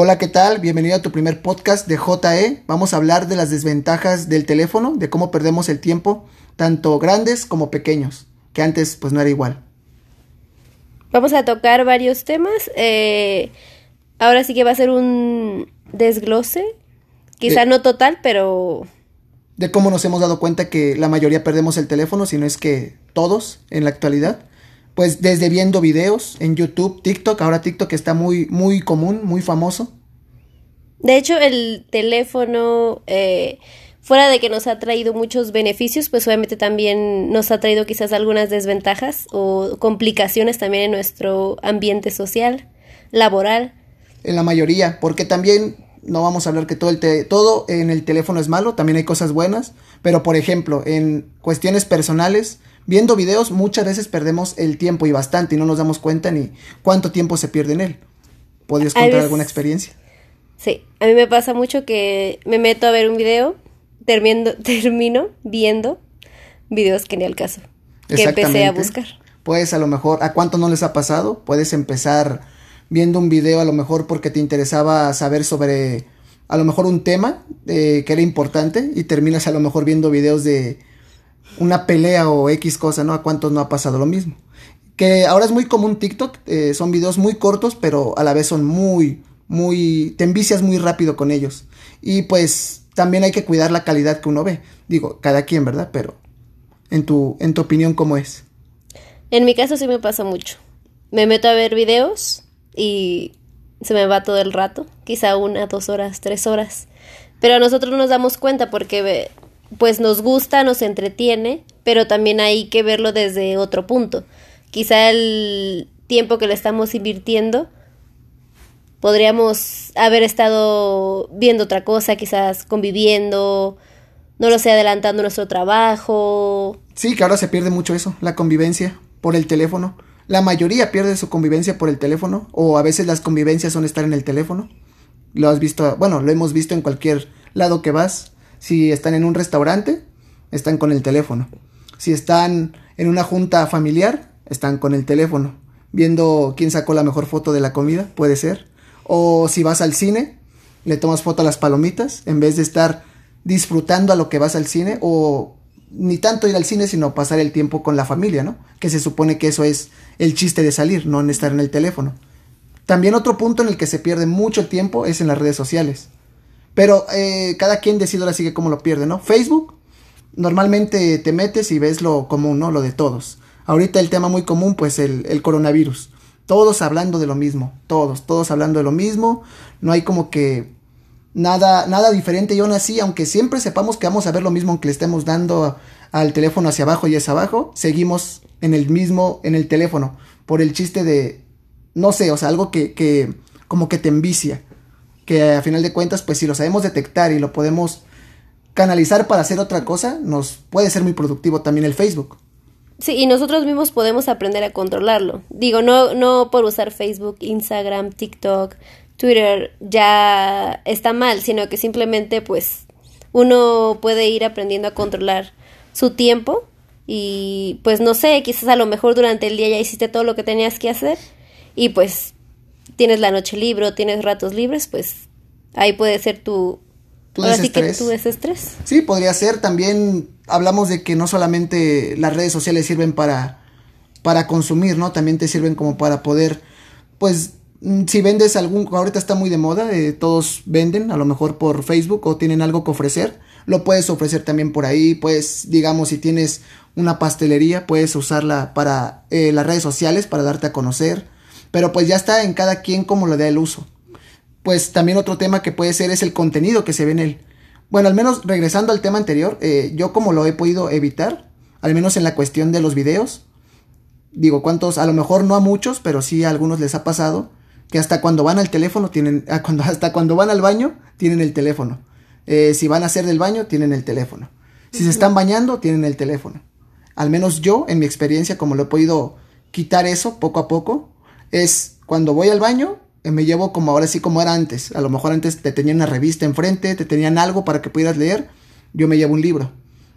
Hola, ¿qué tal? Bienvenido a tu primer podcast de JE. Vamos a hablar de las desventajas del teléfono, de cómo perdemos el tiempo, tanto grandes como pequeños, que antes pues no era igual. Vamos a tocar varios temas. Eh, ahora sí que va a ser un desglose, quizá De- no total, pero De cómo nos hemos dado cuenta que la mayoría perdemos el teléfono, si no es que todos en la actualidad. Pues desde viendo videos en YouTube, TikTok, ahora TikTok está muy, muy común, muy famoso. de hecho el teléfono, eh, fuera de que nos ha traído muchos beneficios, pues obviamente también nos ha traído quizás algunas desventajas o complicaciones también en nuestro ambiente social, laboral. En la mayoría, porque también no vamos a hablar que todo, el te- todo en el teléfono es malo, también hay cosas buenas, pero por ejemplo, en cuestiones personales, viendo videos muchas veces perdemos el tiempo y bastante y no nos damos cuenta ni cuánto tiempo se pierde en él. ¿Podrías contar veces- alguna experiencia? Sí, a mí me pasa mucho que me meto a ver un video, termino, termino viendo videos que ni al caso, que empecé a buscar. Pues a lo mejor, ¿a cuánto no les ha pasado? Puedes empezar viendo un video a lo mejor porque te interesaba saber sobre a lo mejor un tema eh, que era importante y terminas a lo mejor viendo videos de una pelea o X cosa, ¿no? ¿A cuántos no ha pasado lo mismo? Que ahora es muy común TikTok, eh, son videos muy cortos, pero a la vez son muy, muy, te envicias muy rápido con ellos. Y pues también hay que cuidar la calidad que uno ve. Digo, cada quien, ¿verdad? Pero en tu, en tu opinión, ¿cómo es? En mi caso sí me pasa mucho. Me meto a ver videos y se me va todo el rato, quizá una, dos horas, tres horas. Pero a nosotros nos damos cuenta porque pues nos gusta, nos entretiene, pero también hay que verlo desde otro punto. Quizá el tiempo que le estamos invirtiendo podríamos haber estado viendo otra cosa, quizás conviviendo, no lo sé, adelantando nuestro trabajo, Sí, que ahora se pierde mucho eso, la convivencia por el teléfono. La mayoría pierde su convivencia por el teléfono, o a veces las convivencias son estar en el teléfono. Lo has visto, bueno, lo hemos visto en cualquier lado que vas. Si están en un restaurante, están con el teléfono. Si están en una junta familiar, están con el teléfono. Viendo quién sacó la mejor foto de la comida, puede ser. O si vas al cine, le tomas foto a las palomitas, en vez de estar disfrutando a lo que vas al cine, o ni tanto ir al cine, sino pasar el tiempo con la familia, ¿no? Que se supone que eso es el chiste de salir, no en estar en el teléfono. También otro punto en el que se pierde mucho tiempo es en las redes sociales. Pero eh, cada quien decide ahora sí que cómo lo pierde, ¿no? Facebook, normalmente te metes y ves lo común, ¿no? Lo de todos. Ahorita el tema muy común, pues el, el coronavirus. Todos hablando de lo mismo, todos, todos hablando de lo mismo. No hay como que nada, nada diferente. Y aún así, aunque siempre sepamos que vamos a ver lo mismo, aunque le estemos dando al teléfono hacia abajo y hacia abajo, seguimos en el mismo, en el teléfono. Por el chiste de, no sé, o sea, algo que, que como que te envicia. Que a final de cuentas, pues si lo sabemos detectar y lo podemos canalizar para hacer otra cosa, nos puede ser muy productivo también el Facebook. Sí, y nosotros mismos podemos aprender a controlarlo. Digo, no, no por usar Facebook, Instagram, TikTok, Twitter ya está mal, sino que simplemente pues uno puede ir aprendiendo a controlar su tiempo y pues no sé, quizás a lo mejor durante el día ya hiciste todo lo que tenías que hacer y pues tienes la noche libre tienes ratos libres, pues ahí puede ser tu... Tu ahora sí que desestrés. tu desestrés. Sí, podría ser. También hablamos de que no solamente las redes sociales sirven para, para consumir, ¿no? También te sirven como para poder, pues, mm, si vendes algún, ahorita está muy de moda, eh, todos venden, a lo mejor por Facebook o tienen algo que ofrecer, lo puedes ofrecer también por ahí, pues, digamos, si tienes una pastelería, puedes usarla para eh, las redes sociales, para darte a conocer, pero pues ya está en cada quien como le da el uso pues también otro tema que puede ser es el contenido que se ve en él. Bueno, al menos regresando al tema anterior, eh, yo como lo he podido evitar, al menos en la cuestión de los videos, digo, cuántos, a lo mejor no a muchos, pero sí a algunos les ha pasado, que hasta cuando van al teléfono tienen, ah, cuando, hasta cuando van al baño tienen el teléfono. Eh, si van a hacer del baño, tienen el teléfono. Si se están bañando, tienen el teléfono. Al menos yo, en mi experiencia, como lo he podido quitar eso poco a poco, es cuando voy al baño, eh, me llevo como ahora sí como era antes. A lo mejor antes te tenían una revista enfrente, te tenían algo para que pudieras leer. Yo me llevo un libro.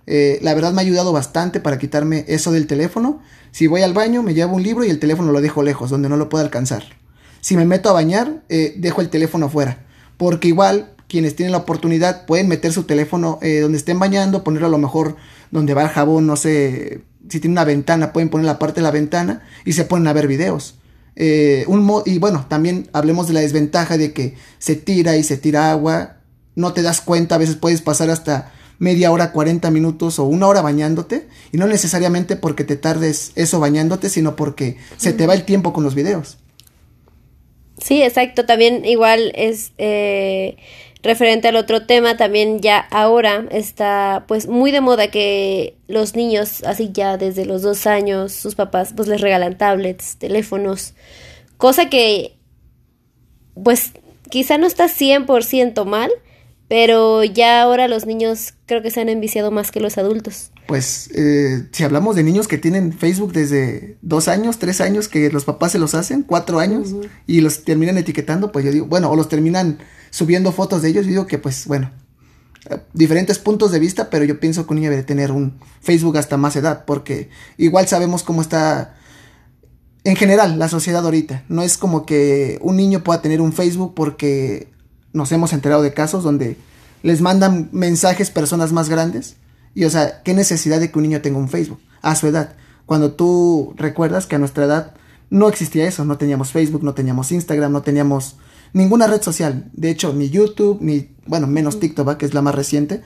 Eh, la verdad me ha ayudado bastante para quitarme eso del teléfono. Si voy al baño, me llevo un libro y el teléfono lo dejo lejos, donde no lo puedo alcanzar. si me meto a bañar, eh, dejo el teléfono afuera. Porque igual quienes tienen la oportunidad pueden meter su teléfono eh, donde estén bañando, ponerlo a lo mejor donde va el jabón, no sé, si tiene una ventana, pueden poner la parte de la ventana y se ponen a ver videos. Eh, un y bueno, también hablemos de la desventaja de que se tira y se tira agua, no te das cuenta, a veces puedes pasar hasta media hora, 40 minutos o una hora bañándote y no necesariamente porque te tardes eso bañándote, sino porque se te va el tiempo con los videos. Sí, exacto, también igual es... Eh referente al otro tema, también ya ahora está pues muy de moda que los niños, así ya desde los dos años, sus papás pues les regalan tablets, teléfonos, cosa que pues quizá no está 100% mal, pero ya ahora los niños creo que se han enviciado más que los adultos. Pues eh, si hablamos de niños que tienen Facebook desde dos años, tres años, que los papás se los hacen, cuatro años, y los terminan etiquetando, pues yo digo, bueno, o los terminan subiendo fotos de ellos, yo digo que pues bueno, eh, diferentes puntos de vista, pero yo pienso que un niño debe tener un Facebook hasta más edad, porque igual sabemos cómo está en general la sociedad ahorita. No es como que un niño pueda tener un Facebook porque nos hemos enterado de casos donde les mandan mensajes personas más grandes. Y o sea, ¿qué necesidad de que un niño tenga un Facebook a su edad? Cuando tú recuerdas que a nuestra edad no existía eso, no teníamos Facebook, no teníamos Instagram, no teníamos ninguna red social. De hecho, ni YouTube, ni, bueno, menos TikTok, que es la más reciente.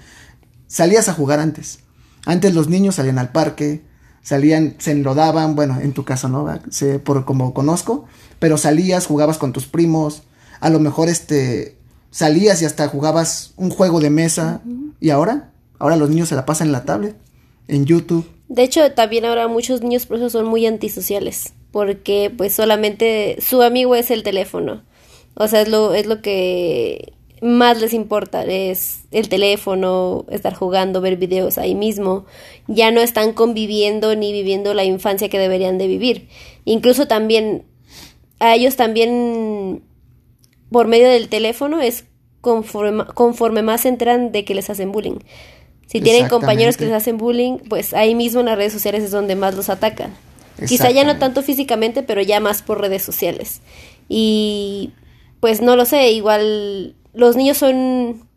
Salías a jugar antes. Antes los niños salían al parque, salían, se enlodaban, bueno, en tu caso no, sé por como conozco, pero salías, jugabas con tus primos, a lo mejor este salías y hasta jugabas un juego de mesa. ¿Y ahora? Ahora los niños se la pasan en la tablet, en YouTube. De hecho, también ahora muchos niños por eso son muy antisociales, porque pues solamente su amigo es el teléfono. O sea, es lo, es lo que más les importa, es el teléfono, estar jugando, ver videos ahí mismo. Ya no están conviviendo ni viviendo la infancia que deberían de vivir. Incluso también, a ellos también por medio del teléfono es conforme, conforme más se enteran de que les hacen bullying. Si tienen compañeros que les hacen bullying, pues ahí mismo en las redes sociales es donde más los atacan. Quizá ya no tanto físicamente, pero ya más por redes sociales. Y pues no lo sé, igual los niños son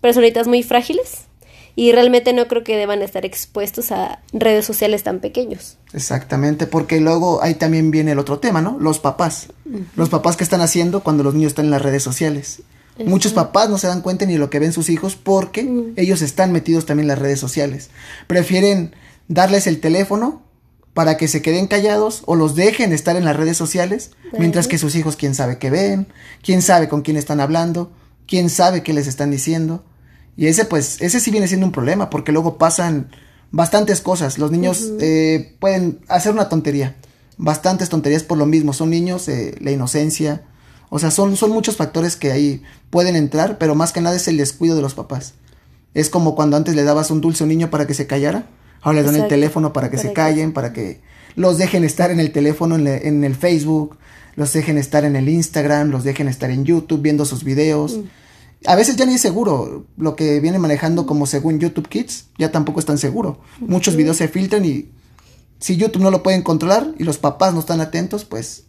personitas muy frágiles y realmente no creo que deban estar expuestos a redes sociales tan pequeños. Exactamente, porque luego ahí también viene el otro tema, ¿no? Los papás. Los papás que están haciendo cuando los niños están en las redes sociales. Muchos papás no se dan cuenta ni lo que ven sus hijos porque ellos están metidos también en las redes sociales. Prefieren darles el teléfono para que se queden callados o los dejen estar en las redes sociales, mientras que sus hijos quién sabe qué ven, quién sabe con quién están hablando, quién sabe qué les están diciendo. Y ese pues, ese sí viene siendo un problema, porque luego pasan bastantes cosas. Los niños eh, pueden hacer una tontería, bastantes tonterías por lo mismo. Son niños, eh, la inocencia, o sea, son, son muchos factores que ahí pueden entrar, pero más que nada es el descuido de los papás. Es como cuando antes le dabas un dulce a un niño para que se callara, ahora le dan el teléfono para que se callen, para que los dejen estar en el teléfono, en, el Facebook, los dejen estar en el Instagram, los dejen estar en YouTube viendo sus videos. Mm a veces ya ni es seguro. Lo que viene manejando como según YouTube Kids ya tampoco es tan seguro. Muchos videos se filtran y si YouTube no lo pueden controlar y los papás no están atentos, pues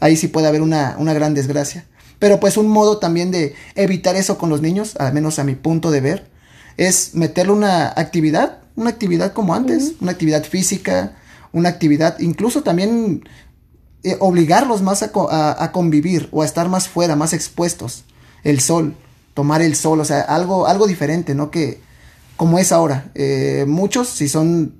ahí sí puede haber una, una gran desgracia. Pero pues un modo también de evitar eso con los niños, al menos a mi punto de ver, es meterle una actividad, una actividad como antes, una actividad física, una actividad, incluso también eh, obligarlos más a, a convivir o a estar más fuera, más expuestos el sol, tomar el sol, o sea, algo, algo diferente, ¿no? Que como es ahora, eh, muchos si son,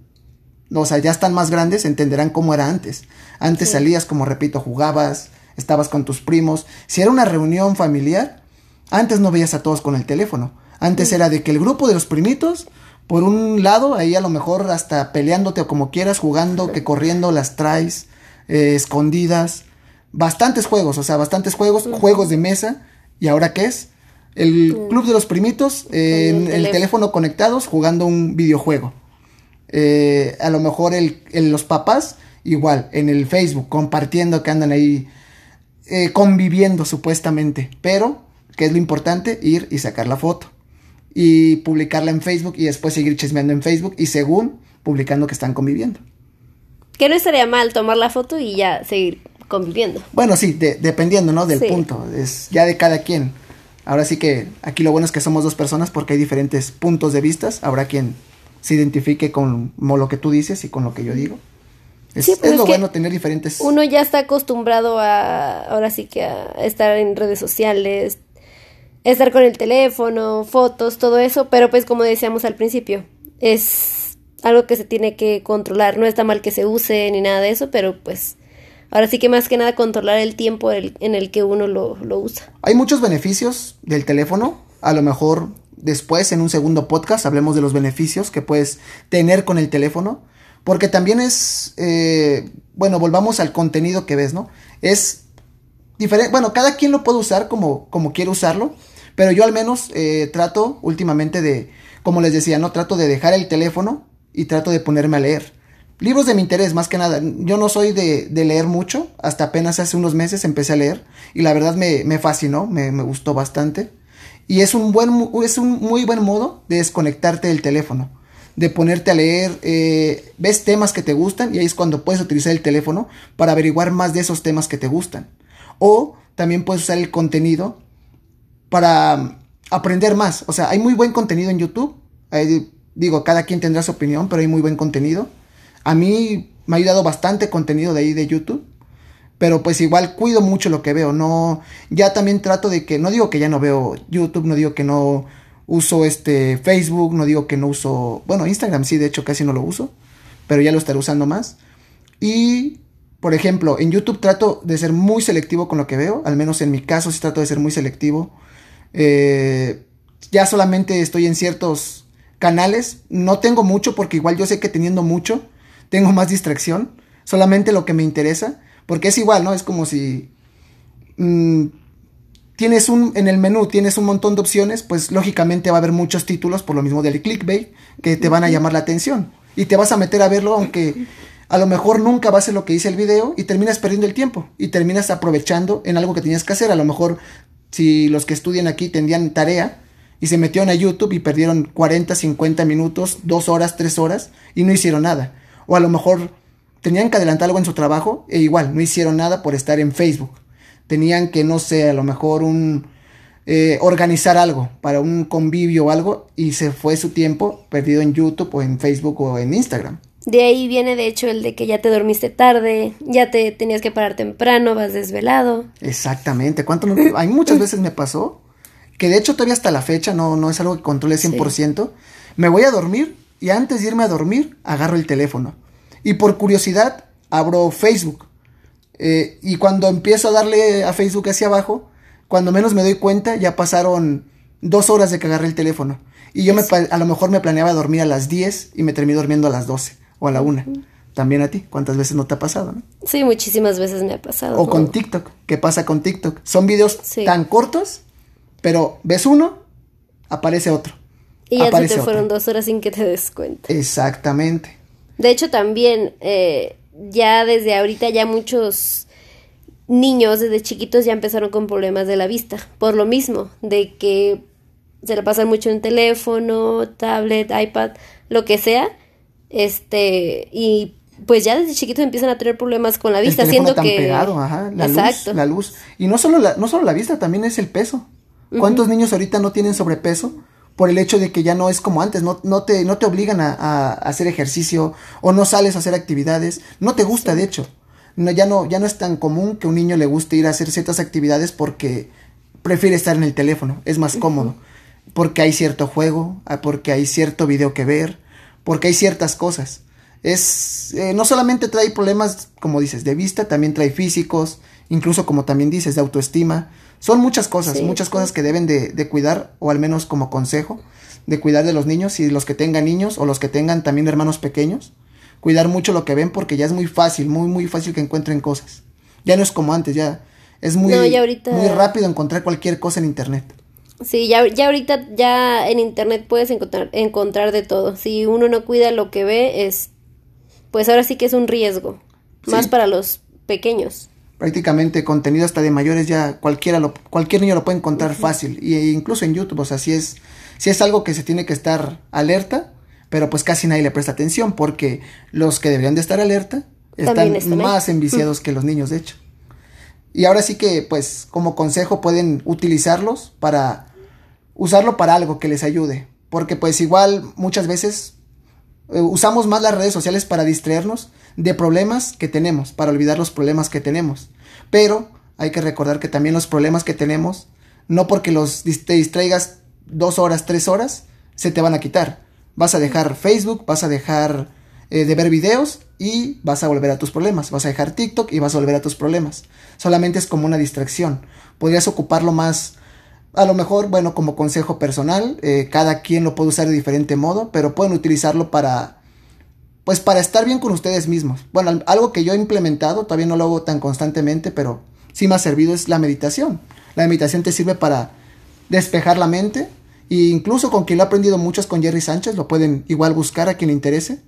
o sea, ya están más grandes, entenderán cómo era antes. Antes salías, como repito, jugabas, estabas con tus primos. Si era una reunión familiar, antes no veías a todos con el teléfono. Antes era de que el grupo de los primitos, por un lado, ahí a lo mejor hasta peleándote o como quieras, jugando, que corriendo las traes, eh, escondidas. Bastantes juegos, o sea, bastantes juegos, juegos de mesa ¿Y ahora qué es? El club de los primitos en el, teléfono. conectados jugando un videojuego. Eh, a lo mejor el, los papás igual en el Facebook compartiendo que andan ahí eh, conviviendo supuestamente. Pero, ¿qué es lo importante? Ir y sacar la foto. Y publicarla en Facebook y después seguir chismeando en Facebook y según publicando que están conviviendo. Que no estaría mal tomar la foto y ya seguir conviviendo. Bueno, sí, dependiendo, ¿no? Del punto, es ya de cada quien. Ahora sí que aquí lo bueno es que somos dos personas porque hay diferentes puntos de vistas. Habrá quien se identifique con lo que tú dices y con lo que yo digo. Es, pues lo bueno tener diferentes. Uno ya está acostumbrado a, ahora sí que a estar en redes sociales, estar con el teléfono, fotos, todo eso, pero pues como decíamos al principio, es algo que se tiene que controlar. No está mal que se use ni nada de eso, pero pues ahora sí que más que nada controlar el tiempo en el que uno lo, lo usa. Hay muchos beneficios del teléfono, a lo mejor después en un segundo podcast hablemos de los beneficios que puedes tener con el teléfono. Porque también es, eh, bueno, volvamos al contenido que ves, ¿no? Es diferente, bueno, cada quien lo puede usar como, como quiere usarlo, pero yo al menos eh, trato últimamente de, como les decía, ¿no? Trato de dejar el teléfono y trato de ponerme a leer. Libros de mi interés, más que nada. Yo no soy de, de leer mucho, hasta apenas hace unos meses empecé a leer y la verdad me, me fascinó, me, me gustó bastante. Y es un, buen, es un muy buen modo de desconectarte del teléfono, de ponerte a leer, eh, ves temas que te gustan y ahí es cuando puedes utilizar el teléfono para averiguar más de esos temas que te gustan. O también puedes usar el contenido para aprender más. O sea, hay muy buen contenido en YouTube. digo, cada quien tendrá su opinión, pero hay muy buen contenido. A mí me ha ayudado bastante contenido de ahí de YouTube pero pues igual cuido mucho lo que veo, no, ya también trato de que, no digo que ya no veo YouTube, no digo que no uso este Facebook, no digo que no uso, bueno, Instagram sí, de hecho casi no lo uso, pero ya lo estaré usando más. Y, por ejemplo, en YouTube trato de ser muy selectivo con lo que veo, al menos en mi caso sí trato de ser muy selectivo. Eh, ya solamente estoy en ciertos canales, no tengo mucho porque igual yo sé que teniendo mucho tengo más distracción, solamente lo que me interesa. Porque es igual, ¿no? Es como si mm, tienes un, en el menú tienes un montón de opciones, pues lógicamente va a haber muchos títulos, por lo mismo del clickbait, que te van a llamar la atención. Y te vas a meter a verlo, aunque a lo mejor nunca va a lo que dice el video, y terminas perdiendo el tiempo, y terminas aprovechando en algo que tenías que hacer. A lo mejor, si los que estudian aquí tendrían tarea, y se metieron a YouTube y perdieron 40, 50 minutos, 2 horas, 3 horas, y no hicieron nada. O a lo mejor tenían que adelantar algo en su trabajo e igual no hicieron nada por estar en Facebook. Tenían que, no sé, a lo mejor un... Eh, organizar algo para un convivio o algo y se fue su tiempo perdido en YouTube o en Facebook o en Instagram. De ahí viene de hecho el de que ya te dormiste tarde, ya te tenías que parar temprano, vas desvelado. Exactamente, ¿cuánto hay muchas veces me pasó que de hecho todavía hasta la fecha no, no es algo que controle 100%. Me voy a dormir y antes de irme a dormir agarro el teléfono y por curiosidad abro Facebook. Eh, y cuando empiezo a darle a Facebook hacia abajo, cuando menos me doy cuenta, ya pasaron dos horas de que agarré el teléfono. Y yo me, a lo mejor me planeaba dormir a las 10 y me terminé durmiendo a las 12 o a la 1. También a ti, ¿cuántas veces no te ha pasado? Sí, muchísimas veces me ha pasado. O con TikTok, ¿qué pasa con TikTok? Son videos tan cortos, pero ves uno, aparece otro. Y ya te fueron dos horas sin que te des cuenta. Exactamente. De hecho, también eh, ya desde ahorita ya muchos niños desde chiquitos ya empezaron con problemas de la vista, por lo mismo, de que se le pasan mucho en teléfono, tablet, iPad, lo que sea, este, y pues ya desde chiquitos empiezan a tener problemas con la vista, siendo tan que pegado, ajá, la Exacto. luz, la luz, y no solo la, no solo la vista, también es el peso. ¿Cuántos niños ahorita no tienen sobrepeso? Por el hecho de que ya no es como antes, no, no, te, no te obligan a, hacer ejercicio o no sales a hacer actividades, no te gusta de hecho. No, ya, no, ya no es tan común que un niño le guste ir a hacer ciertas actividades porque prefiere estar en el teléfono, es más cómodo, porque hay cierto juego, ah, porque hay cierto video que ver, porque hay ciertas cosas. Es, eh, no solamente trae problemas, como dices, de vista, también trae físicos, incluso como también dices, de autoestima. Son muchas cosas, muchas cosas que deben de, de, cuidar, o al menos como consejo, de cuidar de los niños y los que tengan niños o los que tengan también hermanos pequeños. Cuidar mucho lo que ven porque ya es muy fácil, muy, muy fácil que encuentren cosas. Ya no es como antes, ya es muy, muy rápido encontrar cualquier cosa en internet. Sí, ya, ya ahorita ya en internet puedes encontrar, encontrar de todo. Si uno no cuida lo que ve, es, pues ahora sí que es un riesgo, más para los pequeños prácticamente contenido hasta de mayores ya cualquiera lo, cualquier niño lo puede encontrar fácil y incluso en YouTube, o sea, si es si es algo que se tiene que estar alerta, pero pues casi nadie le presta atención porque los que deberían de estar alerta están más enviciados que los niños, de hecho. Y ahora sí que, pues, como consejo pueden utilizarlos para usarlo para algo que les ayude. Porque pues igual muchas veces usamos más las redes sociales para distraernos de problemas que tenemos, para olvidar los problemas que tenemos. Pero hay que recordar que también los problemas que tenemos, no porque los te distraigas dos horas, tres horas, se te van a quitar. Vas a dejar Facebook, vas a dejar eh, de ver videos y vas a volver a tus problemas. Vas a dejar TikTok y vas a volver a tus problemas. Solamente es como una distracción. Podrías ocuparlo más, a lo mejor, bueno, como consejo personal. Eh, cada quien lo puede usar de diferente modo, pero pueden utilizarlo para, pues para estar bien con ustedes mismos. Bueno, algo que yo he implementado, todavía no lo hago tan constantemente, pero sí me ha servido es la meditación. La meditación te sirve para despejar la mente. E incluso con quien lo ha aprendido mucho es con Jerry Sánchez, lo pueden igual buscar a quien le interese.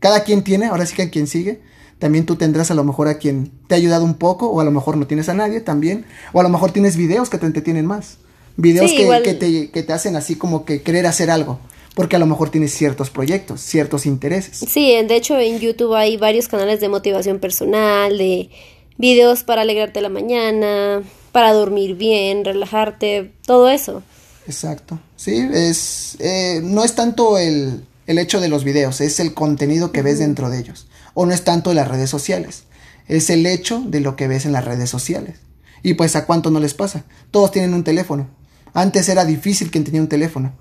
Cada quien tiene, ahora sí que a quien sigue. También tú tendrás a lo mejor a quien te ha ayudado un poco, o a lo mejor no tienes a nadie también, o a lo mejor tienes videos que te entretienen más. Videos que, que, te, que te hacen así como que querer hacer algo porque a lo mejor tienes ciertos proyectos, ciertos intereses. Sí, de hecho en YouTube hay varios canales de motivación personal, de videos para alegrarte la mañana, para dormir bien, relajarte, todo eso. Exacto. Sí, es eh, no es tanto el, el hecho de los videos, es el contenido que ves dentro de ellos. O no es tanto las redes sociales, es el hecho de lo que ves en las redes sociales. Y pues a cuánto no les pasa. Todos tienen un teléfono. Antes era difícil quien tenía un teléfono.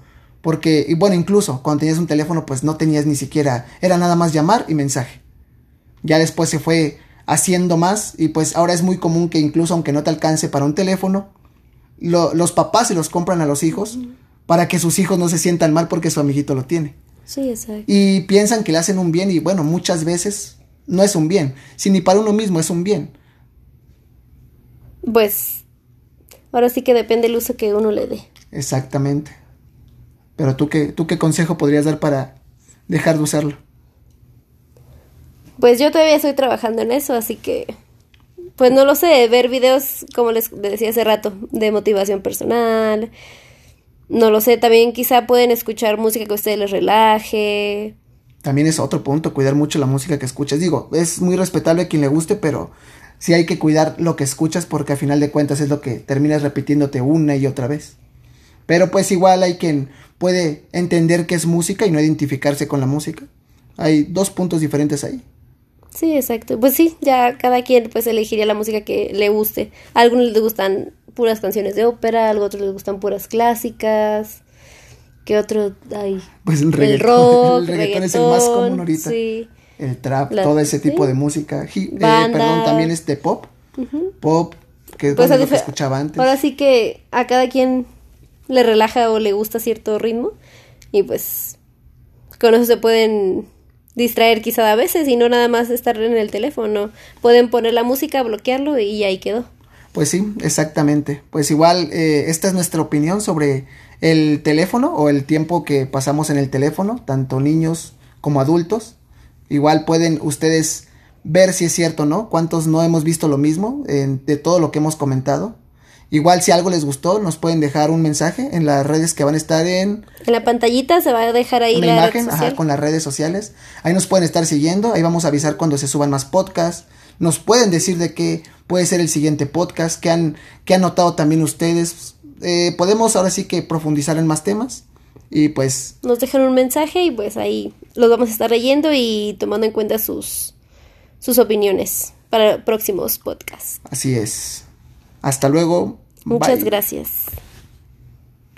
Porque, y bueno, incluso cuando tenías un teléfono, pues no tenías ni siquiera, era nada más llamar y mensaje. Ya después se fue haciendo más y pues ahora es muy común que incluso aunque no te alcance para un teléfono, los papás se los compran a los hijos para que sus hijos no se sientan mal porque su amiguito lo tiene. Sí, exacto. Y piensan que le hacen un bien y bueno, muchas veces no es un bien. Si ni para uno mismo es un bien. Pues ahora sí que depende el uso que uno le dé. Exactamente. Pero tú qué, tú qué consejo podrías dar para dejar de usarlo? Pues yo todavía estoy trabajando en eso, así que pues no lo sé, ver videos, como les decía hace rato, de motivación personal, no lo sé, también quizá pueden escuchar música que a ustedes les relaje. También es otro punto, cuidar mucho la música que escuchas. Digo, es muy respetable a quien le guste, pero sí hay que cuidar lo que escuchas porque a final de cuentas es lo que terminas repitiéndote una y otra vez. Pero pues igual hay quien puede entender que es música y no identificarse con la música. Hay dos puntos diferentes ahí. Sí, exacto. Pues sí, ya cada quien pues elegiría la música que le guste. A algunos les gustan puras canciones de ópera, a otros les gustan puras clásicas. ¿Qué otro hay? Pues el, el rock, el reggaetón, es el más común ahorita. Sí. El trap, todo ese tipo de música. Eh, perdón, también este pop. Pop, que es pues lo que escuchaba antes. Ahora sí que a cada quien le relaja o le gusta cierto ritmo. Y pues con eso se pueden distraer quizá a veces y no nada más estar en el teléfono. Pueden poner la música, bloquearlo y ahí quedó. Pues sí, exactamente. Pues igual, eh, esta es nuestra opinión sobre el teléfono o el tiempo que pasamos en el teléfono, tanto niños como adultos. Igual pueden ustedes ver si es cierto o no, cuántos no hemos visto lo mismo de todo lo que hemos comentado. Igual si algo les gustó, nos pueden dejar un mensaje en las redes que van a estar en... En la pantallita se va a dejar ahí la imagen, ajá, con las redes sociales. Ahí nos pueden estar siguiendo, ahí vamos a avisar cuando se suban más podcasts. Nos pueden decir de qué puede ser el siguiente podcast, que han, han notado también ustedes. Eh, podemos ahora sí que profundizar en más temas. Y pues... Nos dejan un mensaje y pues ahí los vamos a estar leyendo y tomando en cuenta sus, sus opiniones para próximos podcasts. Así es. Hasta luego. Muchas gracias.